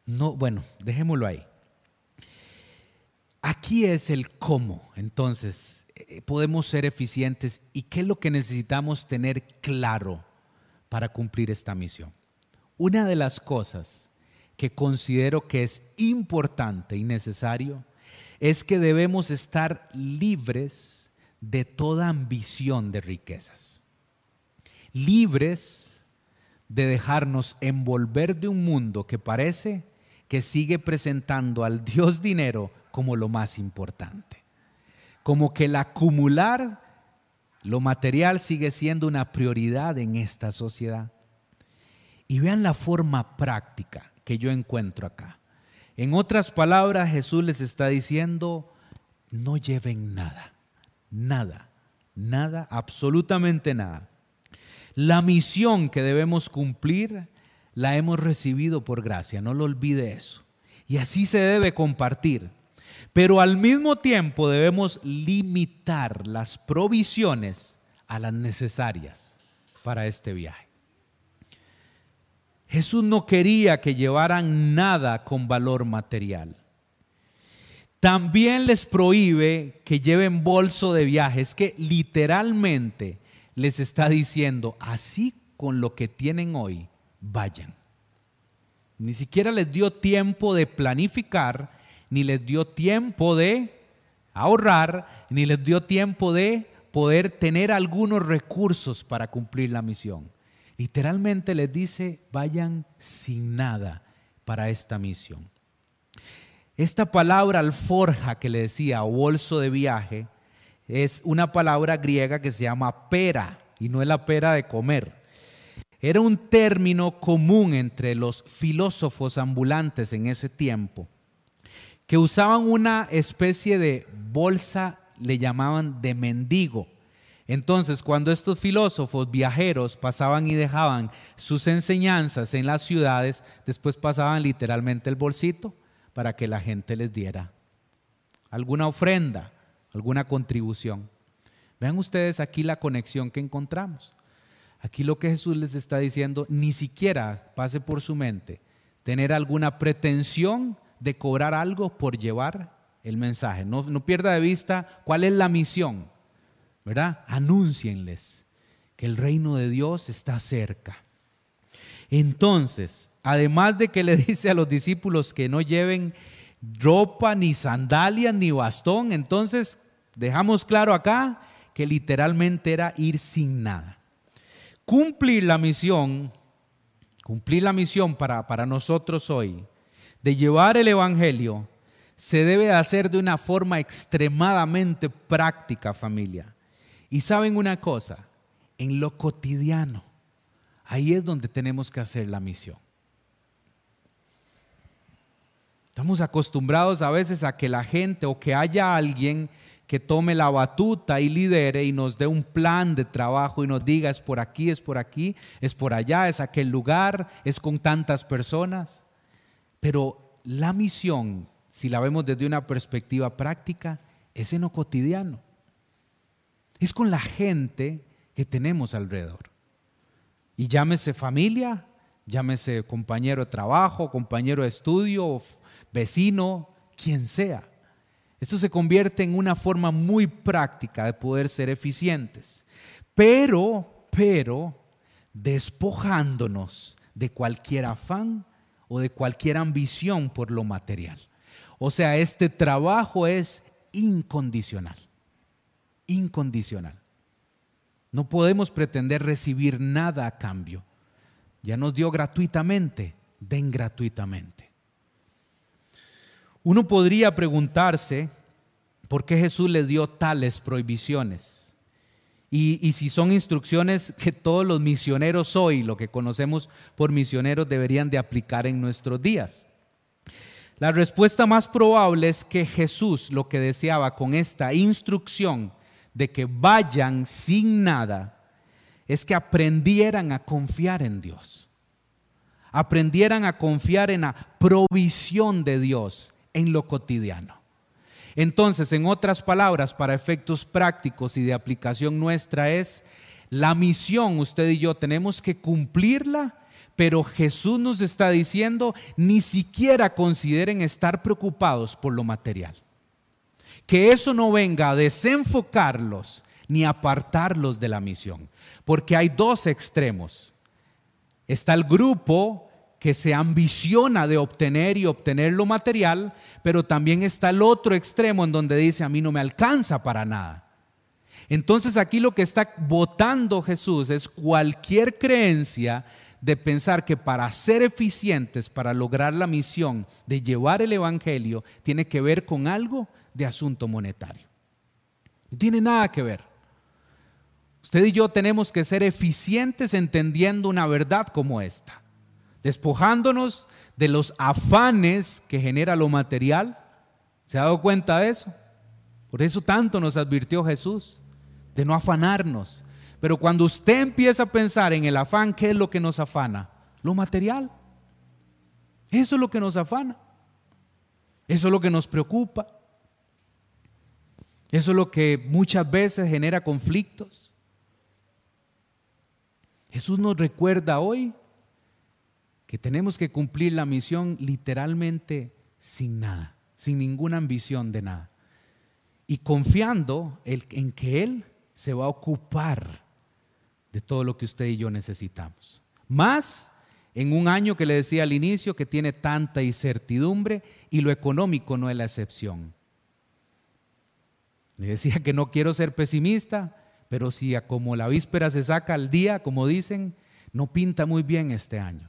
No, bueno, dejémoslo ahí. Aquí es el cómo, entonces, eh, podemos ser eficientes y qué es lo que necesitamos tener claro para cumplir esta misión. Una de las cosas que considero que es importante y necesario es que debemos estar libres de toda ambición de riquezas, libres de dejarnos envolver de un mundo que parece que sigue presentando al Dios dinero como lo más importante, como que el acumular lo material sigue siendo una prioridad en esta sociedad. Y vean la forma práctica que yo encuentro acá. En otras palabras, Jesús les está diciendo, no lleven nada, nada, nada, absolutamente nada. La misión que debemos cumplir la hemos recibido por gracia, no lo olvide eso. Y así se debe compartir. Pero al mismo tiempo debemos limitar las provisiones a las necesarias para este viaje. Jesús no quería que llevaran nada con valor material. También les prohíbe que lleven bolso de viaje. Es que literalmente les está diciendo, así con lo que tienen hoy, vayan. Ni siquiera les dio tiempo de planificar, ni les dio tiempo de ahorrar, ni les dio tiempo de poder tener algunos recursos para cumplir la misión. Literalmente les dice, vayan sin nada para esta misión. Esta palabra alforja que le decía, bolso de viaje, es una palabra griega que se llama pera, y no es la pera de comer. Era un término común entre los filósofos ambulantes en ese tiempo, que usaban una especie de bolsa, le llamaban de mendigo. Entonces, cuando estos filósofos viajeros pasaban y dejaban sus enseñanzas en las ciudades, después pasaban literalmente el bolsito para que la gente les diera alguna ofrenda, alguna contribución. Vean ustedes aquí la conexión que encontramos. Aquí lo que Jesús les está diciendo, ni siquiera pase por su mente tener alguna pretensión de cobrar algo por llevar el mensaje. No, no pierda de vista cuál es la misión, ¿verdad? Anúncienles que el reino de Dios está cerca. Entonces, además de que le dice a los discípulos que no lleven ropa, ni sandalias, ni bastón, entonces dejamos claro acá que literalmente era ir sin nada. Cumplir la misión, cumplir la misión para, para nosotros hoy, de llevar el Evangelio, se debe hacer de una forma extremadamente práctica, familia. Y saben una cosa, en lo cotidiano, ahí es donde tenemos que hacer la misión. Estamos acostumbrados a veces a que la gente o que haya alguien que tome la batuta y lidere y nos dé un plan de trabajo y nos diga es por aquí, es por aquí, es por allá, es aquel lugar, es con tantas personas. Pero la misión, si la vemos desde una perspectiva práctica, es en lo cotidiano. Es con la gente que tenemos alrededor. Y llámese familia, llámese compañero de trabajo, compañero de estudio, vecino, quien sea. Esto se convierte en una forma muy práctica de poder ser eficientes. Pero, pero, despojándonos de cualquier afán o de cualquier ambición por lo material. O sea, este trabajo es incondicional. Incondicional. No podemos pretender recibir nada a cambio. Ya nos dio gratuitamente, den gratuitamente. Uno podría preguntarse por qué Jesús le dio tales prohibiciones. Y, si son instrucciones que todos los misioneros hoy, lo que conocemos por misioneros, deberían de aplicar en nuestros días. La respuesta más probable es que Jesús lo que deseaba con esta instrucción de que vayan sin nada es que aprendieran a confiar en Dios. Aprendieran a confiar en la provisión de Dios en lo cotidiano. Entonces, en otras palabras, para efectos prácticos y de aplicación nuestra es, la misión, usted y yo tenemos que cumplirla, pero Jesús nos está diciendo, ni siquiera consideren estar preocupados por lo material. Que eso no venga a desenfocarlos ni apartarlos de la misión, porque hay dos extremos. Está el grupo que se ambiciona de obtener y obtener lo material, pero también está el otro extremo en donde dice, a mí no me alcanza para nada. Entonces aquí lo que está votando Jesús es cualquier creencia de pensar que para ser eficientes, para lograr la misión de llevar el Evangelio, tiene que ver con algo de asunto monetario. No tiene nada que ver. Usted y yo tenemos que ser eficientes entendiendo una verdad como esta despojándonos de los afanes que genera lo material. ¿Se ha dado cuenta de eso? Por eso tanto nos advirtió Jesús, de no afanarnos. Pero cuando usted empieza a pensar en el afán, ¿qué es lo que nos afana? Lo material. Eso es lo que nos afana. Eso es lo que nos preocupa. Eso es lo que muchas veces genera conflictos. Jesús nos recuerda hoy que tenemos que cumplir la misión literalmente sin nada, sin ninguna ambición de nada. Y confiando en que Él se va a ocupar de todo lo que usted y yo necesitamos. Más en un año que le decía al inicio que tiene tanta incertidumbre y lo económico no es la excepción. Le decía que no quiero ser pesimista, pero si como la víspera se saca al día, como dicen, no pinta muy bien este año.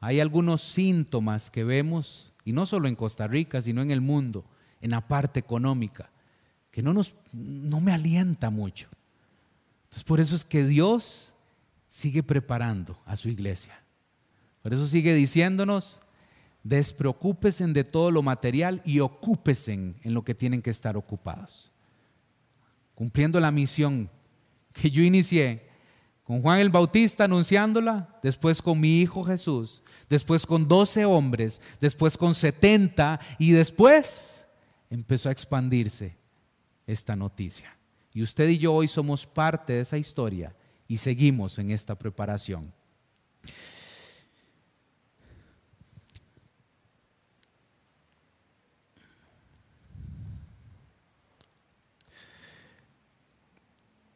Hay algunos síntomas que vemos, y no solo en Costa Rica, sino en el mundo, en la parte económica, que no, nos, no me alienta mucho. Entonces por eso es que Dios sigue preparando a su iglesia. Por eso sigue diciéndonos, despreocúpesen de todo lo material y ocúpesen en lo que tienen que estar ocupados. Cumpliendo la misión que yo inicié con Juan el Bautista anunciándola, después con mi hijo Jesús, después con 12 hombres, después con 70 y después empezó a expandirse esta noticia. Y usted y yo hoy somos parte de esa historia y seguimos en esta preparación.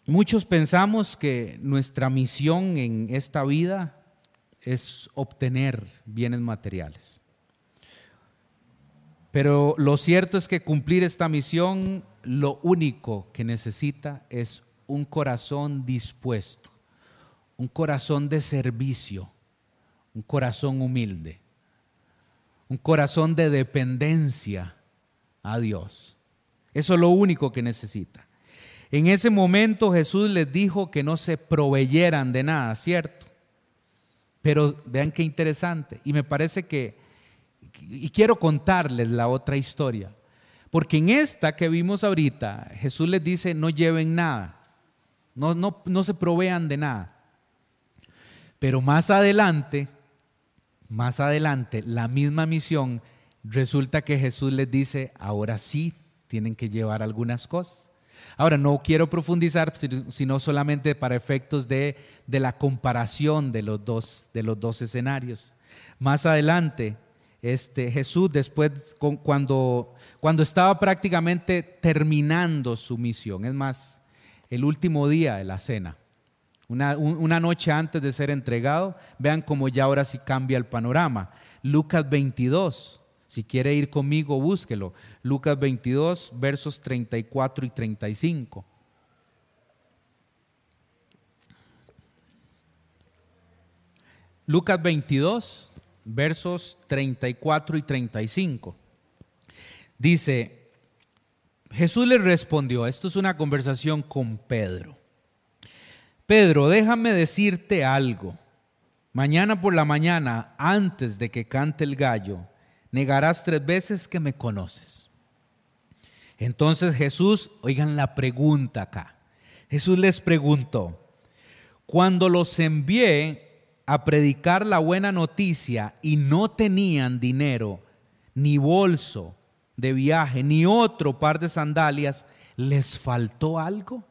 Muchos pensamos que nuestra misión en esta vida es obtener bienes materiales. Pero lo cierto es que cumplir esta misión, lo único que necesita es un corazón dispuesto, un corazón de servicio, un corazón humilde, un corazón de dependencia a Dios. Eso es lo único que necesita. En ese momento Jesús les dijo que no se proveyeran de nada, ¿cierto? Pero vean qué interesante. Y me parece que, y quiero contarles la otra historia. Porque en esta que vimos ahorita, Jesús les dice, no lleven nada. No, no, no se provean de nada. Pero más adelante, más adelante, la misma misión, resulta que Jesús les dice, ahora sí tienen que llevar algunas cosas. Ahora, no quiero profundizar, sino solamente para efectos de, de la comparación de los, dos, de los dos escenarios. Más adelante, este, Jesús, después, cuando, cuando estaba prácticamente terminando su misión, es más, el último día de la cena, una, una, noche antes de ser entregado, vean cómo ya ahora sí cambia el panorama. Lucas 22, si quiere ir conmigo, búsquelo. Lucas 22, versos 34 y 35. Lucas 22, versos 34 y 35. Dice, Jesús le respondió, esto es una conversación con Pedro. Pedro, déjame decirte algo. Mañana por la mañana, antes de que cante el gallo, negarás tres veces que me conoces. Entonces Jesús, oigan la pregunta acá. Jesús les preguntó, cuando los envié a predicar la buena noticia y no tenían dinero, ni bolso, de viaje, ni otro par de sandalias, ¿les faltó algo?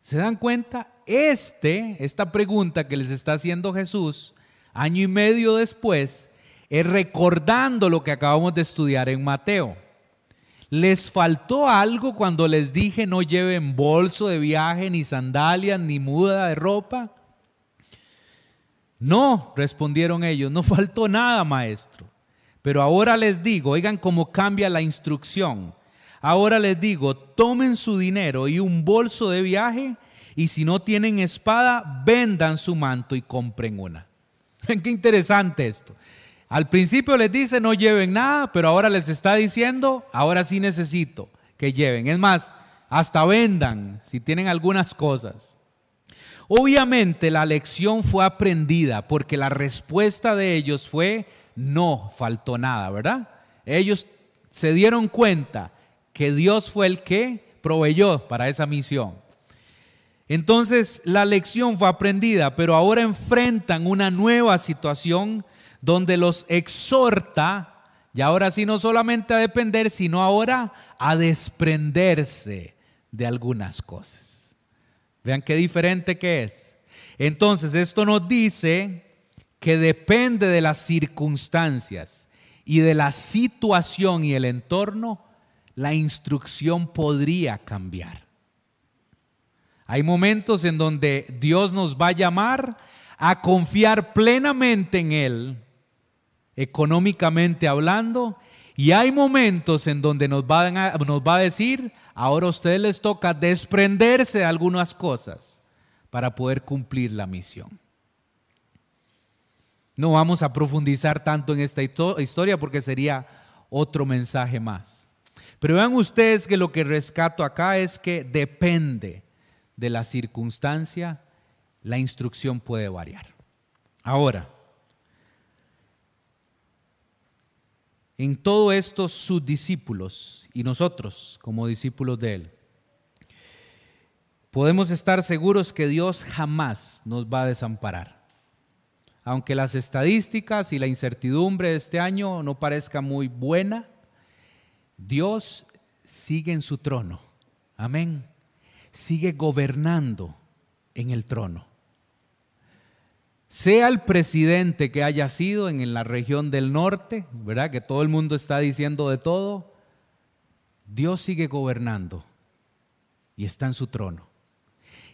¿Se dan cuenta? Este, esta pregunta que les está haciendo Jesús, año y medio después, es recordando lo que acabamos de estudiar en Mateo. ¿Les faltó algo cuando les dije no lleven bolso de viaje, ni sandalias, ni muda de ropa? No, respondieron ellos, no faltó nada, maestro. Pero ahora les digo, oigan cómo cambia la instrucción. Ahora les digo, tomen su dinero y un bolso de viaje y si no tienen espada, vendan su manto y compren una. Ven qué interesante esto. Al principio les dice no lleven nada, pero ahora les está diciendo, ahora sí necesito que lleven. Es más, hasta vendan si tienen algunas cosas. Obviamente la lección fue aprendida porque la respuesta de ellos fue, no faltó nada, ¿verdad? Ellos se dieron cuenta que Dios fue el que proveyó para esa misión. Entonces la lección fue aprendida, pero ahora enfrentan una nueva situación donde los exhorta, y ahora sí no solamente a depender, sino ahora a desprenderse de algunas cosas. Vean qué diferente que es. Entonces esto nos dice que depende de las circunstancias y de la situación y el entorno, la instrucción podría cambiar. Hay momentos en donde Dios nos va a llamar a confiar plenamente en Él, económicamente hablando, y hay momentos en donde nos va a, decir, ahora a ustedes les toca desprenderse de algunas cosas para poder cumplir la misión. No vamos a profundizar tanto en esta historia porque sería otro mensaje más. Pero vean ustedes que lo que rescato acá es que depende de la circunstancia, la instrucción puede variar. Ahora, en todo esto sus discípulos y nosotros como discípulos de Él, podemos estar seguros que Dios jamás nos va a desamparar. Aunque las estadísticas y la incertidumbre de este año no parezca muy buena, Dios sigue en su trono. Amén. Sigue gobernando en el trono. Sea el presidente que haya sido en la región del norte, ¿verdad? Que todo el mundo está diciendo de todo. Dios sigue gobernando y está en su trono.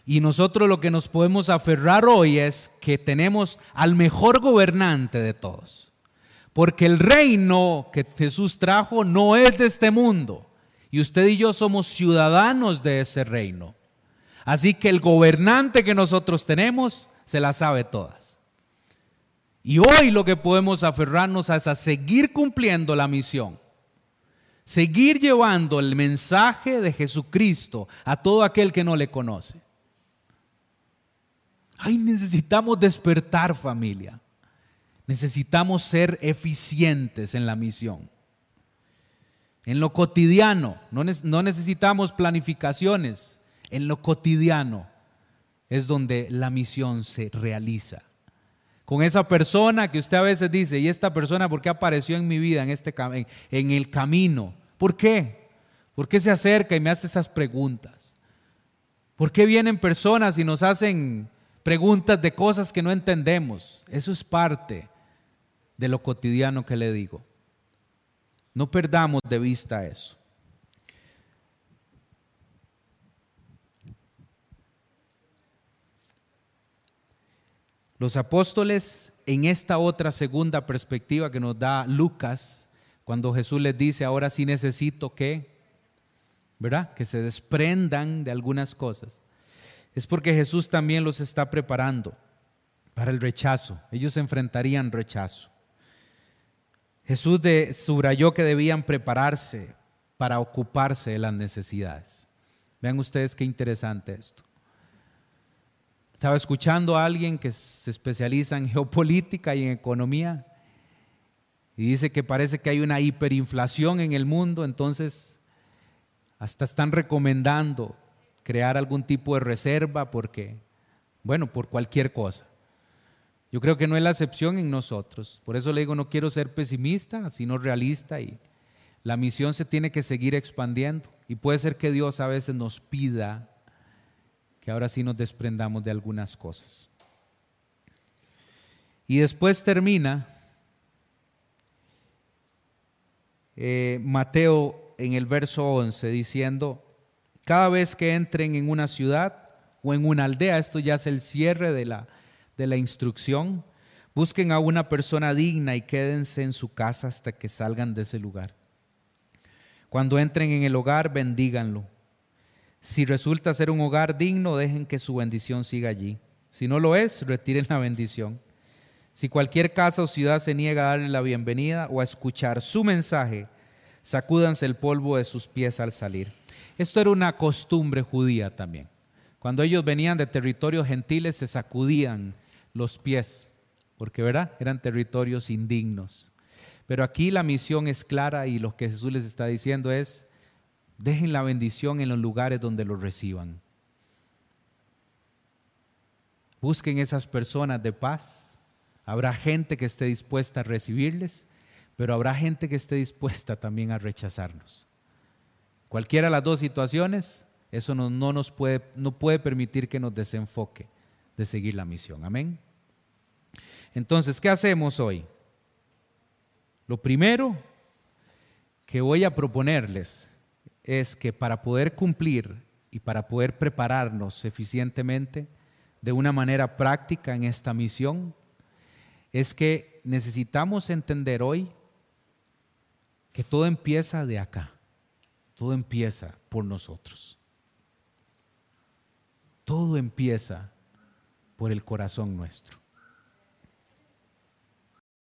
Y nosotros lo que nos podemos aferrar hoy es que tenemos al mejor gobernante de todos. Porque el reino que Jesús trajo no es de este mundo. Y usted y yo somos ciudadanos de ese reino. Así que el gobernante que nosotros tenemos se la sabe todas. Y hoy lo que podemos aferrarnos es a seguir cumpliendo la misión. Seguir llevando el mensaje de Jesucristo a todo aquel que no le conoce. Ay, necesitamos despertar familia. Necesitamos ser eficientes en la misión. En lo cotidiano, no, necesitamos planificaciones. En lo cotidiano es donde la misión se realiza. Con esa persona que usted a veces dice, ¿y esta persona por qué apareció en mi vida, en, este, en el camino? ¿Por qué? ¿Por qué se acerca y me hace esas preguntas? ¿Por qué vienen personas y nos hacen preguntas de cosas que no entendemos? Eso es parte de lo cotidiano que le digo. No perdamos de vista eso. Los apóstoles en esta otra segunda perspectiva que nos da Lucas, cuando Jesús les dice, ahora sí necesito que, ¿verdad? Que se desprendan de algunas cosas. Es porque Jesús también los está preparando para el rechazo. Ellos enfrentarían rechazo. Jesús de, subrayó que debían prepararse para ocuparse de las necesidades. Vean ustedes qué interesante esto. Estaba escuchando a alguien que se especializa en geopolítica y en economía y dice que parece que hay una hiperinflación en el mundo, entonces hasta están recomendando crear algún tipo de reserva porque, bueno, por cualquier cosa. Yo creo que no es la excepción en nosotros. Por eso le digo, no quiero ser pesimista, sino realista y la misión se tiene que seguir expandiendo. Y puede ser que Dios a veces nos pida que ahora sí nos desprendamos de algunas cosas. Y después termina eh, Mateo en el verso 11 diciendo, cada vez que entren en una ciudad o en una aldea, esto ya es el cierre de la de la instrucción. Busquen a una persona digna y quédense en su casa hasta que salgan de ese lugar. Cuando entren en el hogar, bendíganlo. Si resulta ser un hogar digno, dejen que su bendición siga allí. Si no lo es, retiren la bendición. Si cualquier casa o ciudad se niega a darle la bienvenida o a escuchar su mensaje, sacúdanse el polvo de sus pies al salir. Esto era una costumbre judía también. Cuando ellos venían de territorios gentiles, se sacudían los pies, porque ¿verdad? Eran territorios indignos. Pero aquí la misión es clara y lo que Jesús les está diciendo es, dejen la bendición en los lugares donde lo reciban. Busquen esas personas de paz. Habrá gente que esté dispuesta a recibirles, pero habrá gente que esté dispuesta también a rechazarnos. Cualquiera de las dos situaciones, eso no, no nos puede, no puede permitir que nos desenfoque de seguir la misión. Amén. Entonces, ¿qué hacemos hoy? Lo primero que voy a proponerles es que para poder cumplir y para poder prepararnos eficientemente, de una manera práctica en esta misión es que necesitamos entender hoy que todo empieza de acá, todo empieza por nosotros. Todo empieza por el corazón nuestro.